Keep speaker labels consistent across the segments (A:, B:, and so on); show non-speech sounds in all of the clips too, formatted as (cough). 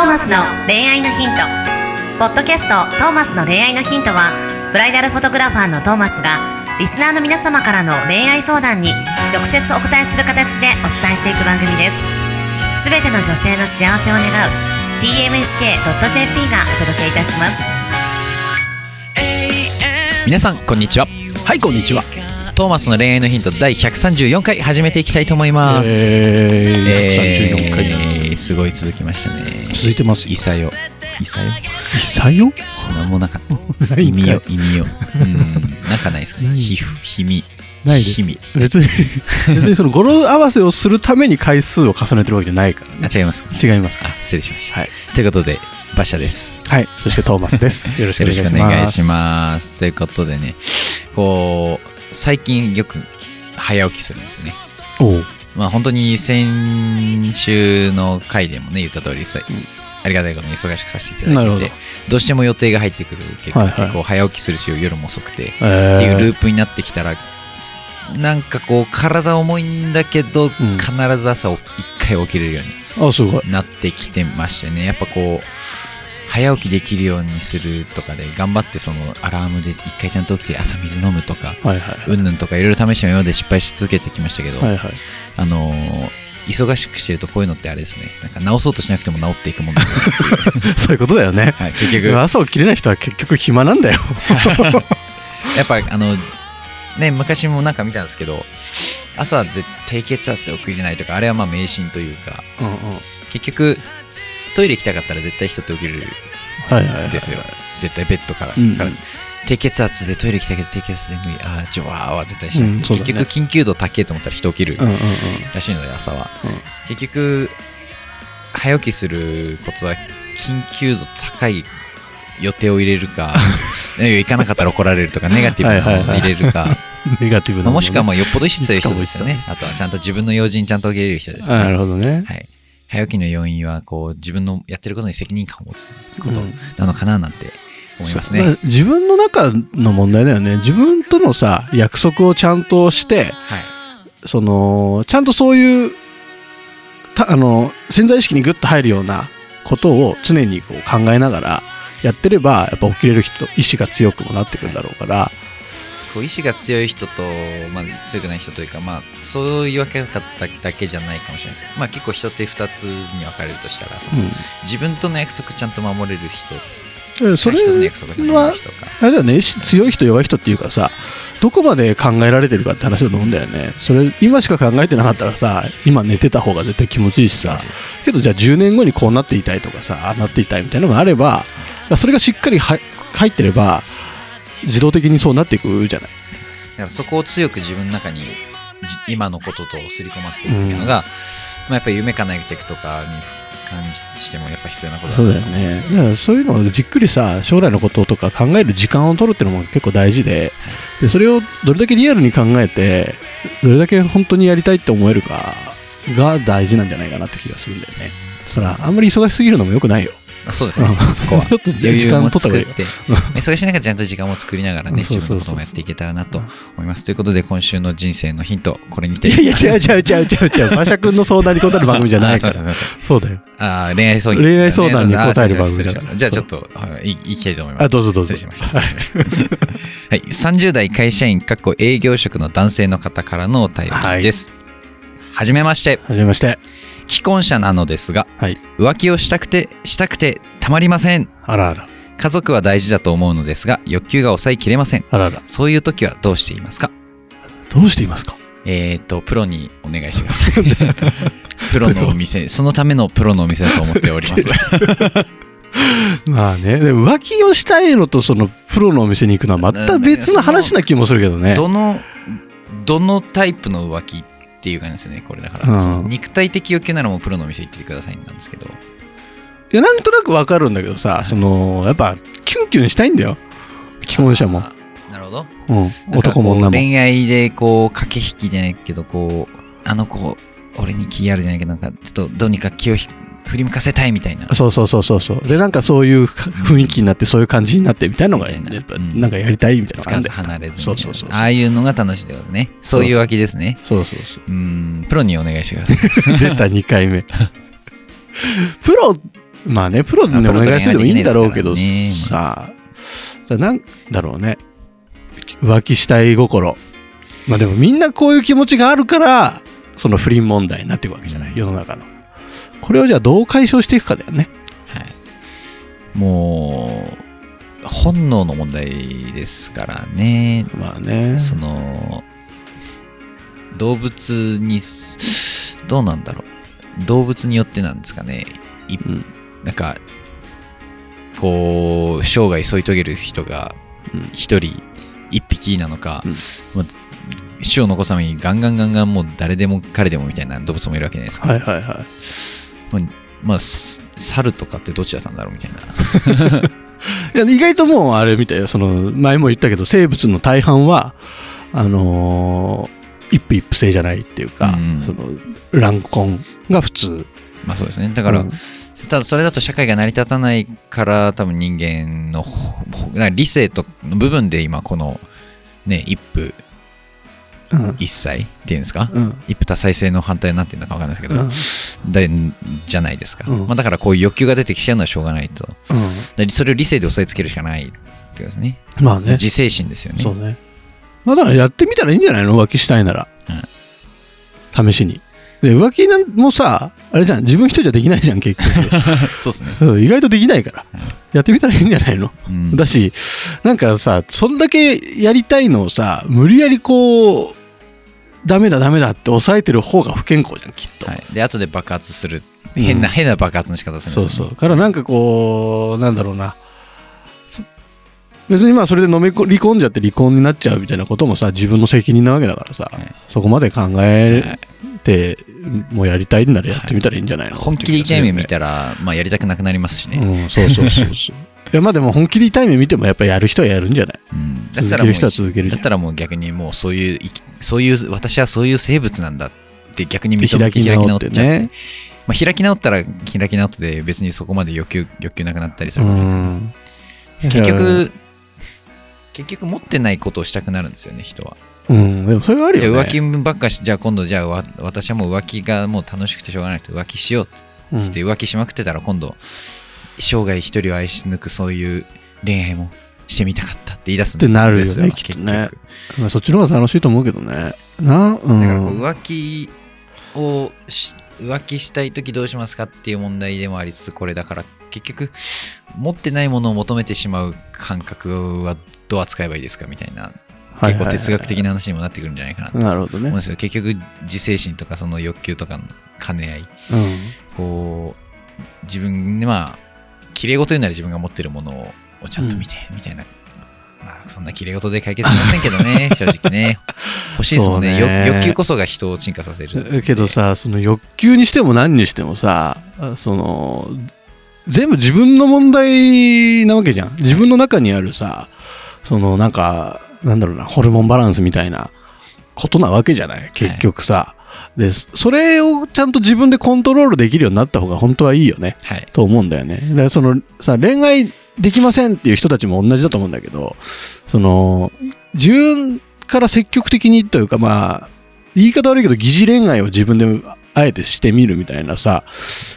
A: ーマスの恋愛のヒント」ポッドキャスト「トーマスの恋愛のヒントは」ブライダルフォトグラファーのトーマスがリスナーの皆様からの恋愛相談に直接お答えする形でお伝えしていく番組です。すべての女性の幸せを願う tmsk.jp がお届けいたします。
B: 皆さんこんにちは。
C: はいこんにちは。
B: トーマスの恋愛のヒント第134回始めていきたいと思います。
C: えー、134回、
B: えーすごい続きましたね。
C: 続いてます。
B: いさよいさよ
C: いさよ
B: そんなもんなかった。(laughs)
C: ないんかい。
B: 意味よ意味ようん。なんかないですかね。
C: ない
B: 皮膚ひみ
C: ないです。
B: ひみ
C: 別に (laughs) 別にその語呂合わせをするために回数を重ねてるわけじゃないからね。
B: あ違いますか？
C: 違いますか？
B: あ失礼しました。
C: はい。
B: ということで馬車です。
C: はい。そしてトーマスです。(laughs) よろしくお
B: よろしく
C: 願いします
B: お願いします。ということでねこう最近よく早起きするんですよね。
C: おう
B: まあ本当に先週の回でもね言った通りさ、ありがたいことに忙しくさせていただいて
C: ど。
B: どうしても予定が入ってくる結構,、
C: はいはい。
B: 結構早起きするし夜も遅くて、
C: え
B: っていうループになってきたらなんかこう体重いんだけど、
C: ん。
B: 必ず朝一回起きれるようになってきてましてね。やっぱこう早起きできるようにするとかで頑張ってそのアラームで一回ちゃんと起きて朝水飲むとか
C: はいはい
B: うんぬんとかいろいろ試しても今まで失敗し続けてきましたけど、
C: はいはい。
B: あのー忙しくしてるとこういうのってあれですね。なんか直そうとしなくても治っていくもんだな (laughs)
C: そういうことだよね。
B: はい、結局。
C: 朝起きれない人は結局暇なんだよ。(laughs)
B: やっぱあのね昔もなんか見たんですけど朝は絶低血圧で起きれないとかあれはまあ迷信というか。
C: うんうん。
B: 結局トイレ行きたかったら絶対人って起きれるんですよ。絶対ベッドから,、
C: うん
B: から低血圧でトイレ行きたいけど低血圧で無理。ああジョワーは絶対しなくて、
C: うんね。
B: 結局緊急度高えと思ったら人起きる。
C: うんうんうん。
B: らしいので朝は、
C: うん。
B: 結局早起きするコツは緊急度高い予定を入れるか (laughs) ね行かなかったら怒られるとか (laughs) ネガティブなものを入れるか。
C: ネガティブな
B: まあもしくはも
C: う
B: うよっぽど意志強い人ですよね。あとはちゃんと自分の用事にちゃんと受け入れる人ですよね。
C: なるほどね。
B: はい早起きの要因はこう自分のやってることに責任感を持つこと
C: うん。
B: なのかななんて思います
C: そう。ま
B: ね
C: あ自分の中の問題だよね。自分とのさ約束をちゃんとして
B: はい。
C: そのちゃんとそういうたあの潜在意識にグッと入るようなことを常にこう考えながらやってればやっぱ起きれる人意志が強くもなってくるんだろうから、
B: こう意志が強い人と、まあ、強くない人というか、まあ、そういうわけ方だけじゃないかもしれないですけど、まあ、結構人って2つに分かれるとしたらその自分との約束ちゃんと守れる人
C: うん、それは
B: る人か。
C: あれだよね強い人弱い人っていうかさどこまで考えられてるかって話だと思うんだよね。それ今しか考えてなかったらさ今寝てた方が絶対気持ちいいしさ。けどじゃあ10年後にこうなっていたいとかさああなっていたいみたいなのがあればそれがしっかりは入ってれば自動的にそうなっていくじゃない。
B: だからそこを強く自分の中にじ今のこととすり込ませていくっていうのが、まあ、やっぱり夢叶えていくとかに感じしてもやっぱ必要なことだな
C: そうだよね。だからそういうのをじっくりさ将来のこととか考える時間を取るっていうのも結構大事ででそれをどれだけリアルに考えてどれだけ本当にやりたいって思えるかが大事なんじゃないかなって気がするんだよね。そらあんまり忙しすぎるのもよくないよ
B: あそうですね。
C: うん。
B: そこは。(laughs)
C: ちょっと
B: 余裕も
C: 時間取った方がいい
B: 作って (laughs) 忙しい中でちゃんと時間も作りながらね自分
C: そうそう
B: のこともやっていけたらなと思います。ということで今週の人生のヒントこれにて。
C: いやいや違う違う違う違う。違 (laughs) う馬車君の相談に答える番組じゃないから。
B: あそう
C: だよ。
B: あー恋愛相談、
C: 恋愛相談に答える番組だから。
B: じゃあちょっとはいいいきたいと思います。
C: あどうぞどうぞ。
B: 失礼しました。失礼しました。はい。30代会社員かっこ営業職の男性の方からのお便りです、はじめまして。
C: はじめまして
B: 既婚者なのですが
C: はい。
B: 浮気をしたくてしたくてたまりません。
C: あらあら。
B: 家族は大事だと思うのですが欲求が抑えきれません。
C: あらあら。
B: そういう時はどうしていますか？
C: どうしていますか？
B: えっ、とプロにお願いしてくださいプロのお店そのためのプロのお店だと思っております。(laughs)
C: まあねで浮気をしたいのとそのプロのお店に行くのはまた別の話な気もするけどね。
B: どのどのタイプの浮気っていう感じですよねこれだから、
C: うん。
B: 肉体的欲求ならもうプロのお店行ってくださいなんですけど。
C: いやなんとなくわかるんだけどさそのやっぱキュンキュンしたいんだよ。既婚者も。
B: あ、なるほど。
C: うん、男も女も。
B: 恋愛でこう駆け引きじゃないけどこうあの子俺に気あるじゃないけどなんかちょっとどうにか気をひ振り向かせたいみたいな。
C: そうそうそうそうそう。でなんかそういう雰囲気になってそういう感じになってみたいなのがやっぱ
B: うん。
C: なんかやりたいみたいなの
B: つかず
C: があるんだよ
B: 離れず
C: そうそうそう
B: ああいうのが楽しいってことね。そういうわけですね。
C: そうそうそう
B: う。ーん。プロにお願いしてください。(laughs)
C: 出た2回目。プロまあね、プロでねお願いするでもいいんだろうけどさ、だなんだろうね、浮気したい心。まあでもみんなこういう気持ちがあるから、その不倫問題になっていくわけじゃない、世の中の。これをじゃあどう解消していくかだよね。
B: はい、もう本能の問題ですからね。
C: まあね。
B: その動物にどうなんだろう。動物によってなんですかね。い
C: うん。
B: なんかこう生涯添い遂げる人が
C: うん。
B: 一人一匹なのか、
C: うん。
B: まあ種を残すためにガンガンガンガンもう誰でも彼でもみたいな動物もいるわけじゃないですか、
C: はいはいはい。
B: まあまあす猿とかってどっちだったんだろうみたいな。(laughs) い
C: や意外ともうあれみたいよ。その前も言ったけど生物の大半はあのー一夫一夫制じゃないっていうか、
B: うん。
C: その乱婚が普通。
B: まあそうですね。だから、
C: うん。
B: ただそれだと社会が成り立たないから多分人間の理性との部分で今このね一夫
C: うん
B: 一妻っていうんですか、
C: うん。
B: 一夫多妻制の反対になってるのか分かんないですけど、
C: うん。
B: でじゃないですか、
C: うん。
B: まあ、だからこういう欲求が出てきちゃうのはしょうがないと。
C: うん。
B: でそれを理性で押さえつけるしかないってことですね。
C: まあね。
B: 自制心ですよね。
C: そうね。まあだからやってみたらいいんじゃないの？浮気したいなら、試しに。で浮気なんもさあれじゃん。自分一人じゃできないじゃん結局。(laughs)
B: そうですね、
C: うん。意外とできないから、
B: うん。
C: やってみたらいいんじゃないの？
B: うん。
C: だし、なんかさ、そんだけやりたいのをさ、無理やりこう、ダメだダメだって抑えてる方が不健康じゃん、きっと。
B: はい、で後で爆発する
C: うん
B: 変な、変な爆発の仕方するすよ、ね、
C: そうそう。からなんかこう、なんだろうな。別にまあそれで飲みこ離婚じゃって離婚になっちゃうみたいなこともさ、自分の責任なわけだからさ、
B: はい
C: そこまで考
B: は
C: え
B: い
C: て、もうやりたいんならやってみたらいいんじゃないの、
B: 本気で痛い目見
C: ら。
B: たら、まあ、やりたくなくなりますしね、
C: うん、そうそうそうそう。(laughs) いやまあでも本気で痛い目見てもやっぱやる人はやるんじゃない？
B: うん。
C: 続ける人は続ける
B: だったらもう逆にもうそういういそういう私はそういう生物なんだって逆に
C: で
B: 認め
C: 開き直ってね。
B: まあ、開き直ったら開き直ってで別にそこまで欲求欲求なくなったりす
C: う
B: るわけですよ
C: ん。
B: 結局結局持ってないことをしたくなるんですよね人は。
C: うん、でもそれはあるよね。
B: 浮気ばっかしじゃあ今度じゃあわ私はもう浮気がもう楽しくてしょうがないと。浮気しようっつって浮気しまくってたら今度生涯一人を愛し抜くそういう恋愛もしてみたかったって言い出すん
C: ってなるよね
B: ですよ
C: きっとねまあそっちの方が楽しいと思うけどね。な、う。
B: だか浮気をし浮気したい時どうしますかっていう問題でもありつつこれだから結局持ってないものを求めてしまう感覚はどう扱えばいいですかみたいな結構哲学的
C: な。
B: な話にもなってくるんじゃないかなと
C: なるほどね
B: 思うん。ですよ結局自制心とかその欲求とかの兼ね合い
C: うん。
B: こう自分でまあ綺麗事言うなら自分が持ってるものをちゃんと見て、みたいな。まあそんな綺麗事で解決しませんけどね (laughs) 正直ね。欲しいですもんね。
C: ね。
B: よ欲求こそが人を進化させる。
C: けどさ、その欲求にしても何にしてもさ、その、全部自分の問題なわけじゃん。自分の中にあるさ、そのなんか、なんだろうな、ホルモンバランスみたいなことなわけじゃない。結局さ。で、それをちゃんと自分でコントロールできるようになった方が本当はいいよね。
B: はい
C: と思うんだよね。だからそのさ、恋愛できませんっていう人たちも同じだと思うんだけど、その、自分から積極的にというか、まあ、言い方悪いけど、疑似恋愛を自分であえてしてみるみたいなさ、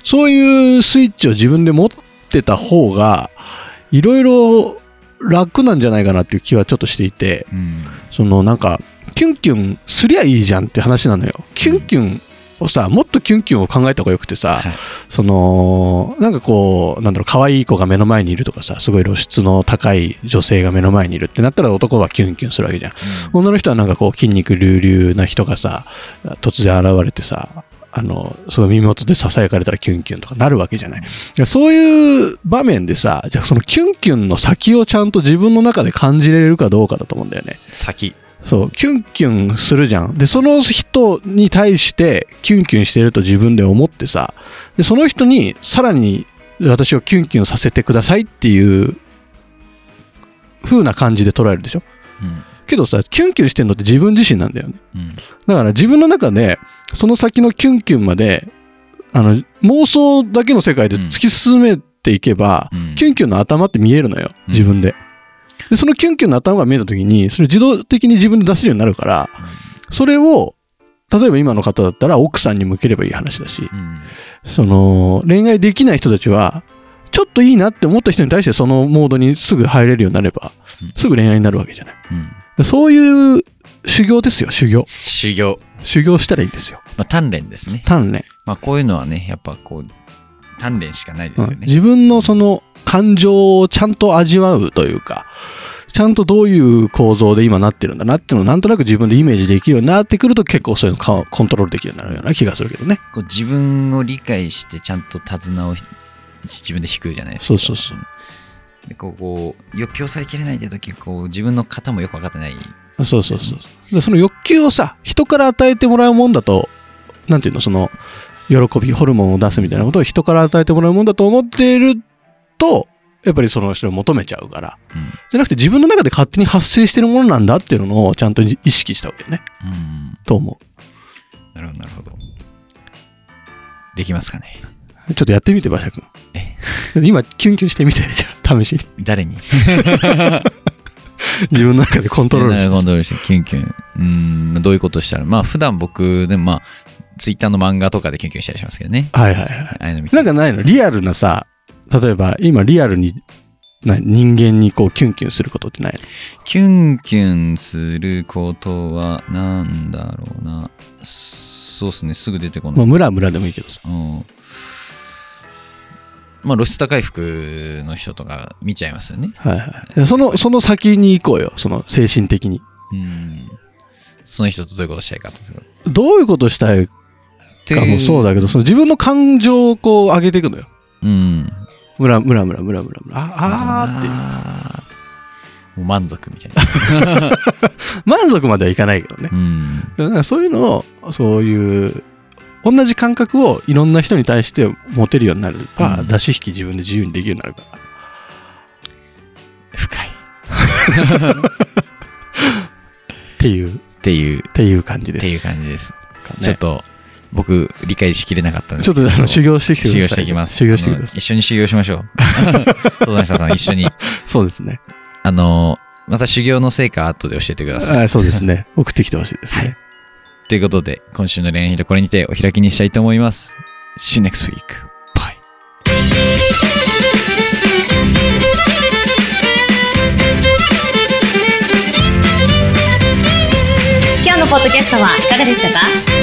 C: そういうスイッチを自分で持ってた方が、いろいろ楽なんじゃないかなっていう気はちょっとしていて、
B: うん
C: そのなんか、キュンキュンすりゃいいじゃんって話なのよ。キュンキュンをさ、もっとキュンキュンを考えた方がよくてさ、
B: はい。
C: そのなんかこうなんだろう可愛い子が目の前にいるとかさすごい露出の高い女性が目の前にいるってなったら男はキュンキュンするわけじゃん。女の人はなんかこう筋肉隆々な人がさ突然現れてさあのすごい耳元でささやかれたらキュンキュンとかなるわけじゃない。そういう場面でさじゃあそのキュンキュンの先をちゃんと自分の中で感じれるかどうかだと思うんだよね。
B: 先
C: そう、キュンキュンするじゃん。で、その人に対してキュンキュンしてると自分で思ってさ、で、その人にさらに私をキュンキュンさせてくださいっていう風な感じで捉えるでしょ。
B: うん
C: けどさ、キュンキュンしてんのって自分自身なんだよね。
B: うん
C: だから自分の中でその先のキュンキュンまで、あの、妄想だけの世界で突き進めていけば、
B: うん
C: キュンキュンの頭って見えるのよ、
B: うん
C: 自分で。で、そのキュンキュンの頭が見えた時に、それ自動的に自分で出せるようになるから、それを例えば今の方だったら奥さんに向ければいい話だし、
B: うん。
C: その恋愛できない人たちはちょっといいなって思った人に対してそのモードにすぐ入れるようになれば
B: うん。
C: すぐ恋愛になるわけじゃない。
B: うん。
C: そういう修行ですよ修行。
B: 修行、
C: 修行したらいいんですよ。
B: まあ、鍛錬ですね。
C: 鍛錬、
B: まあ、こういうのはね、やっぱこう、鍛錬しかないですよね。
C: うん。自分のその感情をちゃんと味わうというかちゃんとどういう構造で今なってるんだなっていうのをなんとなく自分でイメージできるようになってくると結構そういうのかコントロールできるようになるような気がするけどね。
B: こう自分を理解して、ちゃんと手綱を自分で引くじゃないですか。
C: そうそうそう
B: でこうこう欲求を抑えきれないって時こう自分の型もよく分かってない
C: そうそうそうでその欲求をさ人から与えてもらうもんだとなんていうのその喜びホルモンを出すみたいなことを人から与えてもらうもんだと思っているとやっぱりその人を求めちゃうから。
B: うん。
C: じゃなくて自分の中で勝手に発生してるものなんだっていうのをちゃんと意識したわけね。
B: うん。
C: と思
B: なるほどなるほど。できますかね。
C: うちょっとやってみて馬車君。
B: え？(laughs)
C: 今キュンキュンしてみてじゃあ試しに。
B: 誰に？(laughs)
C: 自分の中でコントロールして。(laughs)
B: コントロールしてキュンキュン。うんどういうことしたら。まあ普段僕でもまあツイッターの漫画とかでキュンキュンしたりしますけどね。
C: はいはいはいなんかないの？リアルなさ例えば今リアルにな人間にこうキュンキュンすることってないの？
B: キュンキュンすることはなんだろうなそうっすねすぐ出てこない
C: まあ、ムラムラでもいいけどさ。
B: うんまあ露出高い服の人とか見ちゃいますよね。
C: はいはいで。その、その先に行こうよ。その精神的に。
B: うん。その人とどういうことしたいかとか。
C: どういうことしたいかもそうだけど、その自分の感情をこう上げていくのよ。
B: うん。
C: ムラムラムラムラムラムラ。ああーって
B: もう満足みたいな。(laughs)
C: 満足まではいかないけどね
B: う。ん。
C: だからそういうのを、そういう、同じ感覚をいろんな人に対して持てるようになれば、
B: うん
C: 出し引き自分で自由にできるようになるから。
B: 深い。(laughs)
C: っていう、っ
B: っていう、
C: ていう感じです。
B: っていう感じです。
C: かね
B: ちょっと、僕、理解しきれなかったんです
C: ちょっとあの修行してきてください。
B: 修行していきます。
C: 修行してください。
B: 一緒に修行しましょう。(laughs) 相談者さん、一緒に。
C: そうですね。
B: あの、また修行の成果後で教えてください。
C: あそうですね。送ってきてほしいですね。
B: ということで、今週の恋愛でこれにてお開きにしたいと思います。See you next week. Bye.
A: 今日のポッドキャストはいかがでしたか？